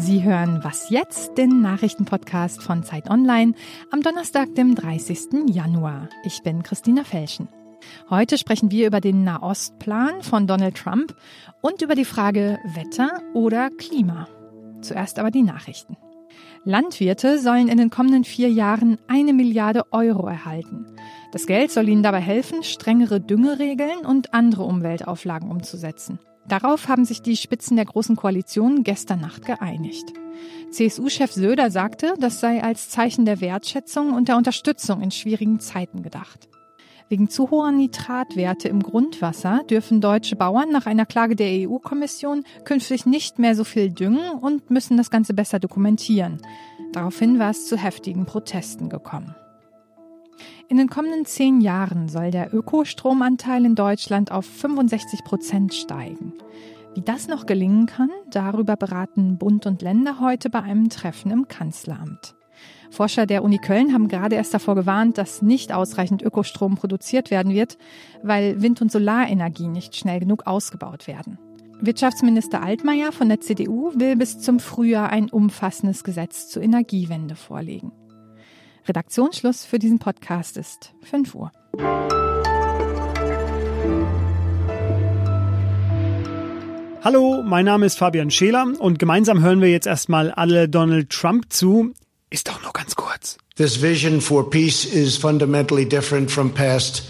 Sie hören Was jetzt, den Nachrichtenpodcast von Zeit Online am Donnerstag, dem 30. Januar. Ich bin Christina Felschen. Heute sprechen wir über den Nahostplan von Donald Trump und über die Frage Wetter oder Klima. Zuerst aber die Nachrichten. Landwirte sollen in den kommenden vier Jahren eine Milliarde Euro erhalten. Das Geld soll ihnen dabei helfen, strengere Düngeregeln und andere Umweltauflagen umzusetzen. Darauf haben sich die Spitzen der Großen Koalition gestern Nacht geeinigt. CSU-Chef Söder sagte, das sei als Zeichen der Wertschätzung und der Unterstützung in schwierigen Zeiten gedacht. Wegen zu hoher Nitratwerte im Grundwasser dürfen deutsche Bauern nach einer Klage der EU-Kommission künftig nicht mehr so viel düngen und müssen das Ganze besser dokumentieren. Daraufhin war es zu heftigen Protesten gekommen. In den kommenden zehn Jahren soll der Ökostromanteil in Deutschland auf 65 Prozent steigen. Wie das noch gelingen kann, darüber beraten Bund und Länder heute bei einem Treffen im Kanzleramt. Forscher der Uni Köln haben gerade erst davor gewarnt, dass nicht ausreichend Ökostrom produziert werden wird, weil Wind- und Solarenergie nicht schnell genug ausgebaut werden. Wirtschaftsminister Altmaier von der CDU will bis zum Frühjahr ein umfassendes Gesetz zur Energiewende vorlegen. Redaktionsschluss für diesen Podcast ist 5 Uhr. Hallo, mein Name ist Fabian Scheler und gemeinsam hören wir jetzt erstmal alle Donald Trump zu. Ist doch nur ganz kurz. This vision for peace is fundamentally different from past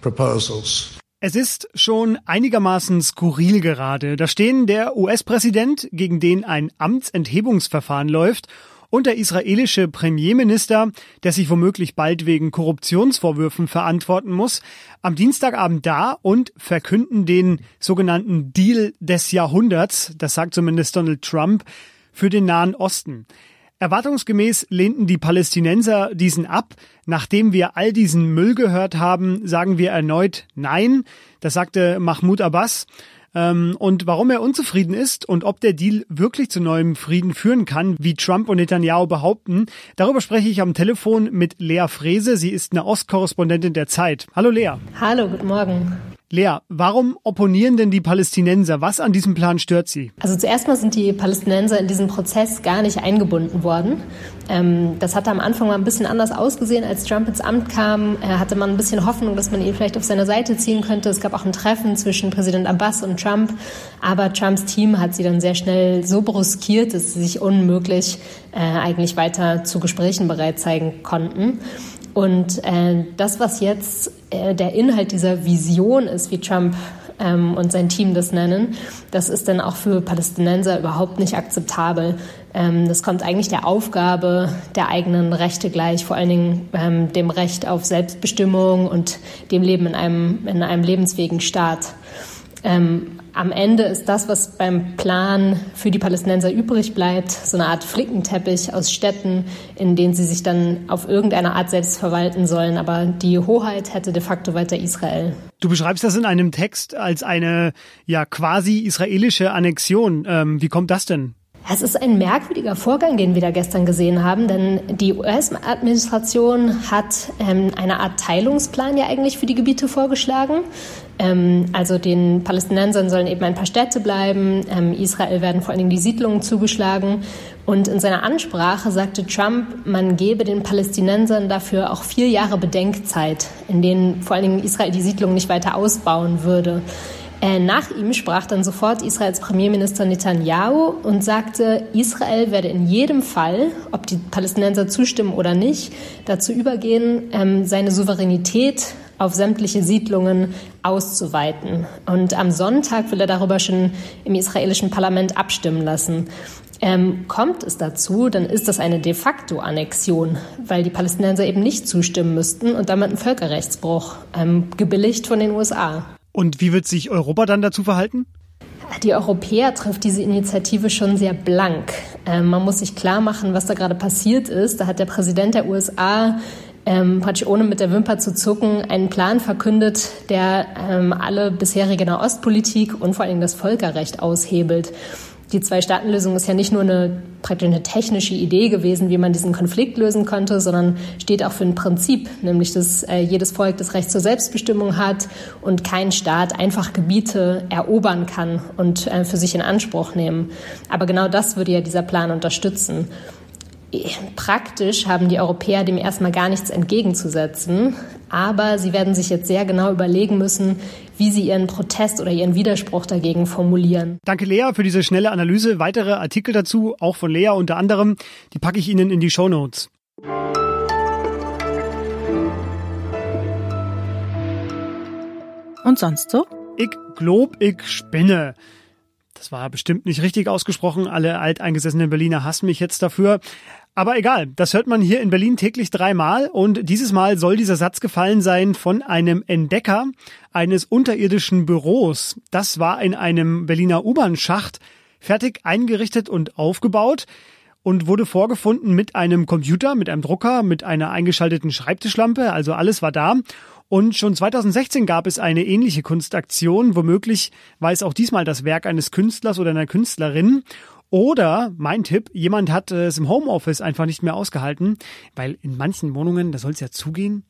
proposals. Es ist schon einigermaßen skurril gerade. Da stehen der US-Präsident, gegen den ein Amtsenthebungsverfahren läuft, und der israelische Premierminister, der sich womöglich bald wegen Korruptionsvorwürfen verantworten muss, am Dienstagabend da und verkünden den sogenannten Deal des Jahrhunderts, das sagt zumindest Donald Trump, für den Nahen Osten. Erwartungsgemäß lehnten die Palästinenser diesen ab. Nachdem wir all diesen Müll gehört haben, sagen wir erneut Nein. Das sagte Mahmoud Abbas. Ähm, und warum er unzufrieden ist und ob der Deal wirklich zu neuem Frieden führen kann, wie Trump und Netanyahu behaupten, darüber spreche ich am Telefon mit Lea Frese. Sie ist eine Ostkorrespondentin der Zeit. Hallo Lea. Hallo, guten Morgen. Lea, warum opponieren denn die Palästinenser? Was an diesem Plan stört sie? Also zuerst mal sind die Palästinenser in diesen Prozess gar nicht eingebunden worden. Ähm, das hatte am Anfang mal ein bisschen anders ausgesehen, als Trump ins Amt kam. Er hatte man ein bisschen Hoffnung, dass man ihn vielleicht auf seine Seite ziehen könnte. Es gab auch ein Treffen zwischen Präsident Abbas und Trump. Aber Trumps Team hat sie dann sehr schnell so bruskiert, dass sie sich unmöglich äh, eigentlich weiter zu Gesprächen bereit zeigen konnten. Und äh, das, was jetzt äh, der Inhalt dieser Vision ist, wie Trump ähm, und sein Team das nennen, das ist dann auch für Palästinenser überhaupt nicht akzeptabel. Ähm, das kommt eigentlich der Aufgabe der eigenen Rechte gleich, vor allen Dingen ähm, dem Recht auf Selbstbestimmung und dem Leben in einem, in einem lebensfähigen Staat. Ähm, am Ende ist das, was beim Plan für die Palästinenser übrig bleibt, so eine Art Flickenteppich aus Städten, in denen sie sich dann auf irgendeine Art selbst verwalten sollen. Aber die Hoheit hätte de facto weiter Israel. Du beschreibst das in einem Text als eine ja quasi israelische Annexion. Ähm, wie kommt das denn? Es ist ein merkwürdiger Vorgang, den wir da gestern gesehen haben, denn die US-Administration hat ähm, eine Art Teilungsplan ja eigentlich für die Gebiete vorgeschlagen. Ähm, also den Palästinensern sollen eben ein paar Städte bleiben, ähm, Israel werden vor allen Dingen die Siedlungen zugeschlagen. Und in seiner Ansprache sagte Trump, man gebe den Palästinensern dafür auch vier Jahre Bedenkzeit, in denen vor allen Dingen Israel die Siedlungen nicht weiter ausbauen würde. Äh, nach ihm sprach dann sofort Israels Premierminister Netanyahu und sagte, Israel werde in jedem Fall, ob die Palästinenser zustimmen oder nicht, dazu übergehen, ähm, seine Souveränität auf sämtliche Siedlungen auszuweiten. Und am Sonntag will er darüber schon im israelischen Parlament abstimmen lassen. Ähm, kommt es dazu, dann ist das eine de facto Annexion, weil die Palästinenser eben nicht zustimmen müssten und damit ein Völkerrechtsbruch, ähm, gebilligt von den USA. Und wie wird sich Europa dann dazu verhalten? Die Europäer trifft diese Initiative schon sehr blank. Ähm, man muss sich klar machen, was da gerade passiert ist. Da hat der Präsident der USA ähm, praktisch ohne mit der Wimper zu zucken, einen Plan verkündet, der ähm, alle bisherige Nahostpolitik und vor allem das Völkerrecht aushebelt. die Zwei-Staaten-Lösung ist ja nicht nur eine praktisch eine technische Idee gewesen, wie man diesen Konflikt lösen könnte, sondern steht auch für ein Prinzip, nämlich dass äh, jedes Volk das Recht zur Selbstbestimmung hat und kein Staat einfach Gebiete erobern kann und äh, für sich in Anspruch nehmen. Aber genau das würde ja dieser Plan unterstützen. Praktisch haben die Europäer dem erstmal gar nichts entgegenzusetzen, aber sie werden sich jetzt sehr genau überlegen müssen, wie sie ihren Protest oder ihren Widerspruch dagegen formulieren. Danke Lea für diese schnelle Analyse. Weitere Artikel dazu, auch von Lea unter anderem, die packe ich Ihnen in die Show Notes. Und sonst so? Ich glob, ich spinne. Das war bestimmt nicht richtig ausgesprochen. Alle alteingesessenen Berliner hassen mich jetzt dafür. Aber egal, das hört man hier in Berlin täglich dreimal und dieses Mal soll dieser Satz gefallen sein von einem Entdecker eines unterirdischen Büros. Das war in einem Berliner U-Bahn-Schacht fertig eingerichtet und aufgebaut und wurde vorgefunden mit einem Computer, mit einem Drucker, mit einer eingeschalteten Schreibtischlampe, also alles war da. Und schon 2016 gab es eine ähnliche Kunstaktion. Womöglich war es auch diesmal das Werk eines Künstlers oder einer Künstlerin. Oder, mein Tipp, jemand hat es im Homeoffice einfach nicht mehr ausgehalten, weil in manchen Wohnungen, da soll es ja zugehen.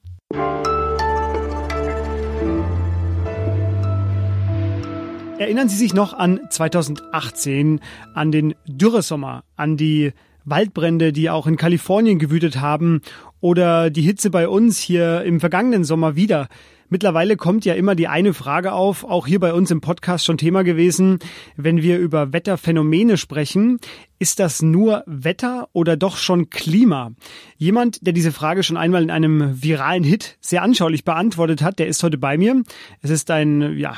Erinnern Sie sich noch an 2018, an den Dürresommer, an die Waldbrände, die auch in Kalifornien gewütet haben oder die Hitze bei uns hier im vergangenen Sommer wieder. Mittlerweile kommt ja immer die eine Frage auf, auch hier bei uns im Podcast schon Thema gewesen, wenn wir über Wetterphänomene sprechen. Ist das nur Wetter oder doch schon Klima? Jemand, der diese Frage schon einmal in einem viralen Hit sehr anschaulich beantwortet hat, der ist heute bei mir. Es ist ein, ja,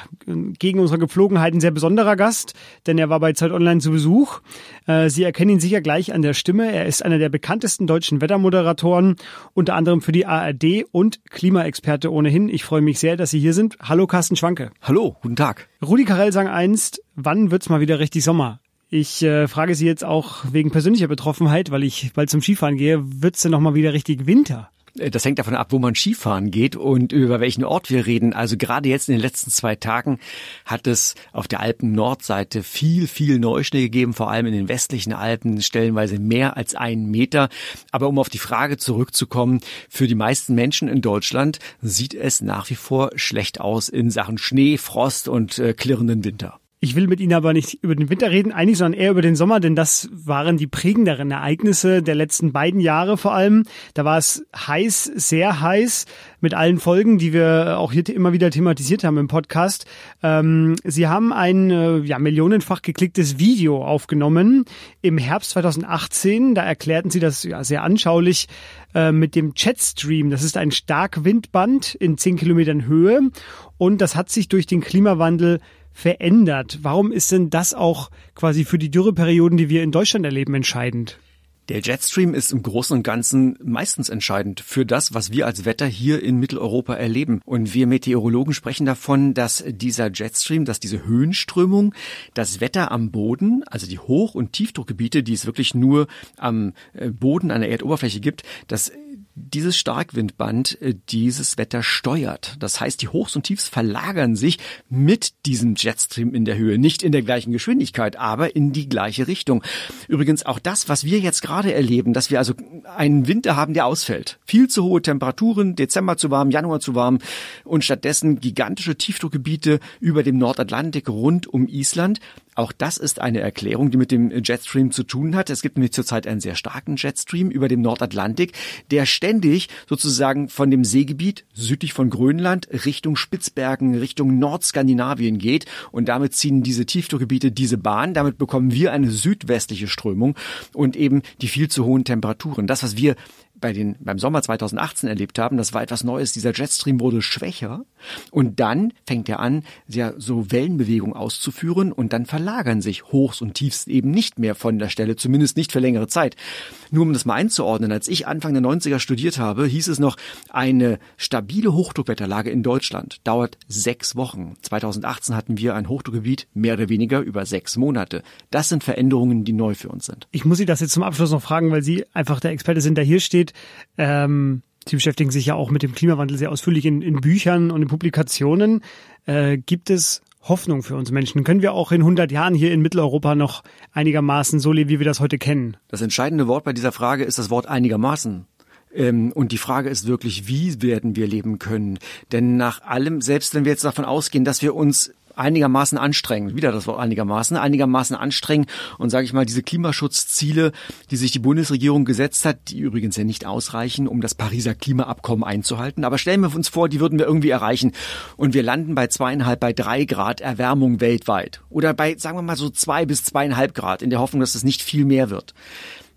gegen unsere Gepflogenheit ein sehr besonderer Gast, denn er war bei Zeit Online zu Besuch. Äh, Sie erkennen ihn sicher gleich an der Stimme. Er ist einer der bekanntesten deutschen Wettermoderatoren, unter anderem für die ARD und Klimaexperte ohnehin. Ich freue mich sehr, dass Sie hier sind. Hallo Carsten Schwanke. Hallo, guten Tag. Rudi Carell sang einst, wann wird's mal wieder richtig Sommer? Ich äh, frage Sie jetzt auch wegen persönlicher Betroffenheit, weil ich bald zum Skifahren gehe, wird's denn noch mal wieder richtig Winter? Äh, das hängt davon ab, wo man Skifahren geht und über welchen Ort wir reden. Also gerade jetzt in den letzten zwei Tagen hat es auf der Alpen-Nordseite viel, viel Neuschnee gegeben, vor allem in den westlichen Alpen, stellenweise mehr als einen Meter. Aber um auf die Frage zurückzukommen, für die meisten Menschen in Deutschland sieht es nach wie vor schlecht aus in Sachen Schnee, Frost und äh, klirrenden Winter. Ich will mit Ihnen aber nicht über den Winter reden, eigentlich, sondern eher über den Sommer, denn das waren die prägenderen Ereignisse der letzten beiden Jahre vor allem. Da war es heiß, sehr heiß, mit allen Folgen, die wir auch hier immer wieder thematisiert haben im Podcast. Ähm, Sie haben ein äh, ja, millionenfach geklicktes Video aufgenommen im Herbst 2018. Da erklärten Sie das ja, sehr anschaulich äh, mit dem Jetstream. Das ist ein Starkwindband in 10 Kilometern Höhe und das hat sich durch den Klimawandel verändert. Warum ist denn das auch quasi für die Dürreperioden, die wir in Deutschland erleben, entscheidend? Der Jetstream ist im Großen und Ganzen meistens entscheidend für das, was wir als Wetter hier in Mitteleuropa erleben. Und wir Meteorologen sprechen davon, dass dieser Jetstream, dass diese Höhenströmung das Wetter am Boden, also die Hoch- und Tiefdruckgebiete, die es wirklich nur am äh, Boden an der Erdoberfläche gibt, dass dieses Starkwindband äh, dieses Wetter steuert. Das heißt, die Hochs und Tiefs verlagern sich mit diesem Jetstream in der Höhe, nicht in der gleichen Geschwindigkeit, aber in die gleiche Richtung. Übrigens auch das, was wir jetzt gerade erleben, dass wir also einen Winter haben, der ausfällt. Viel zu hohe Temperaturen, Dezember zu warm, Januar zu warm und stattdessen gigantische Tiefdruckgebiete über dem Nordatlantik rund um Island. Auch das ist eine Erklärung, die mit dem Jetstream zu tun hat. Es gibt nämlich zurzeit einen sehr starken Jetstream über dem Nordatlantik, der ständig sozusagen von dem Seegebiet südlich von Grönland Richtung Spitzbergen, Richtung Nordskandinavien geht. Und damit ziehen diese Tiefdruckgebiete diese Bahn. Damit bekommen wir eine südwestliche Strömung und eben die viel zu hohen Temperaturen. Das, was wir bei den, beim Sommer 2018 erlebt haben, das war etwas Neues. Dieser Jetstream wurde schwächer und dann fängt er an, ja, so Wellenbewegungen auszuführen und dann verlagern sich Hochs und Tiefs eben nicht mehr von der Stelle, zumindest nicht für längere Zeit. Nur um das mal einzuordnen, als ich Anfang der 90er studiert habe, hieß es noch, eine stabile Hochdruckwetterlage in Deutschland dauert sechs Wochen. 2018 hatten wir ein Hochdruckgebiet mehr oder weniger über sechs Monate. Das sind Veränderungen, die neu für uns sind. Ich muss Sie das jetzt zum Abschluss noch fragen, weil Sie einfach der Experte sind, der hier steht. Ähm, Sie beschäftigen sich ja auch mit dem Klimawandel sehr ausführlich in, in Büchern und in Publikationen. Äh, gibt es Hoffnung für uns Menschen? Können wir auch in 100 Jahren hier in Mitteleuropa noch einigermaßen so leben, wie wir das heute kennen? Das entscheidende Wort bei dieser Frage ist das Wort einigermaßen. Ähm, und die Frage ist wirklich, wie werden wir leben können? Denn nach allem, selbst wenn wir jetzt davon ausgehen, dass wir uns einigermaßen anstrengen, wieder das Wort einigermaßen, einigermaßen anstrengen und sage ich mal, diese Klimaschutzziele, die sich die Bundesregierung gesetzt hat, die übrigens ja nicht ausreichen, um das Pariser Klimaabkommen einzuhalten. Aber stellen wir uns vor, die würden wir irgendwie erreichen. Und wir landen bei zweieinhalb, bei drei Grad Erwärmung weltweit. Oder bei, sagen wir mal so zwei bis zweieinhalb Grad in der Hoffnung, dass es nicht viel mehr wird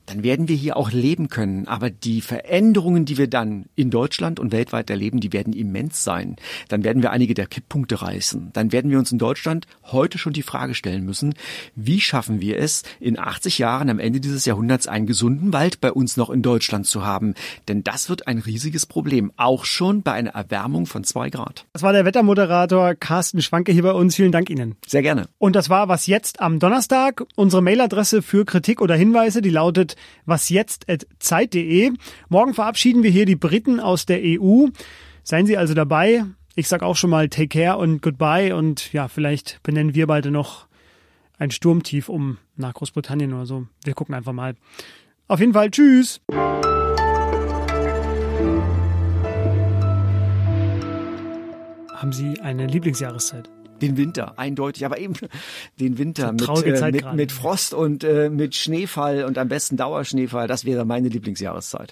dann werden wir hier auch leben können. Aber die Veränderungen, die wir dann in Deutschland und weltweit erleben, die werden immens sein. Dann werden wir einige der Kipppunkte reißen. Dann werden wir uns in Deutschland heute schon die Frage stellen müssen, wie schaffen wir es, in 80 Jahren am Ende dieses Jahrhunderts einen gesunden Wald bei uns noch in Deutschland zu haben? Denn das wird ein riesiges Problem, auch schon bei einer Erwärmung von zwei Grad. Das war der Wettermoderator Carsten Schwanke hier bei uns. Vielen Dank Ihnen. Sehr gerne. Und das war was jetzt am Donnerstag. Unsere Mailadresse für Kritik oder Hinweise, die lautet wasjetzt.zeit.de. Morgen verabschieden wir hier die Briten aus der EU. Seien Sie also dabei. Ich sag auch schon mal Take care und Goodbye und ja, vielleicht benennen wir beide noch ein Sturmtief um nach Großbritannien oder so. Wir gucken einfach mal. Auf jeden Fall, tschüss. Haben Sie eine Lieblingsjahreszeit? Den Winter, eindeutig, aber eben den Winter mit, äh, mit, mit, Frost und äh, mit Schneefall und am besten Dauerschneefall, das wäre meine Lieblingsjahreszeit.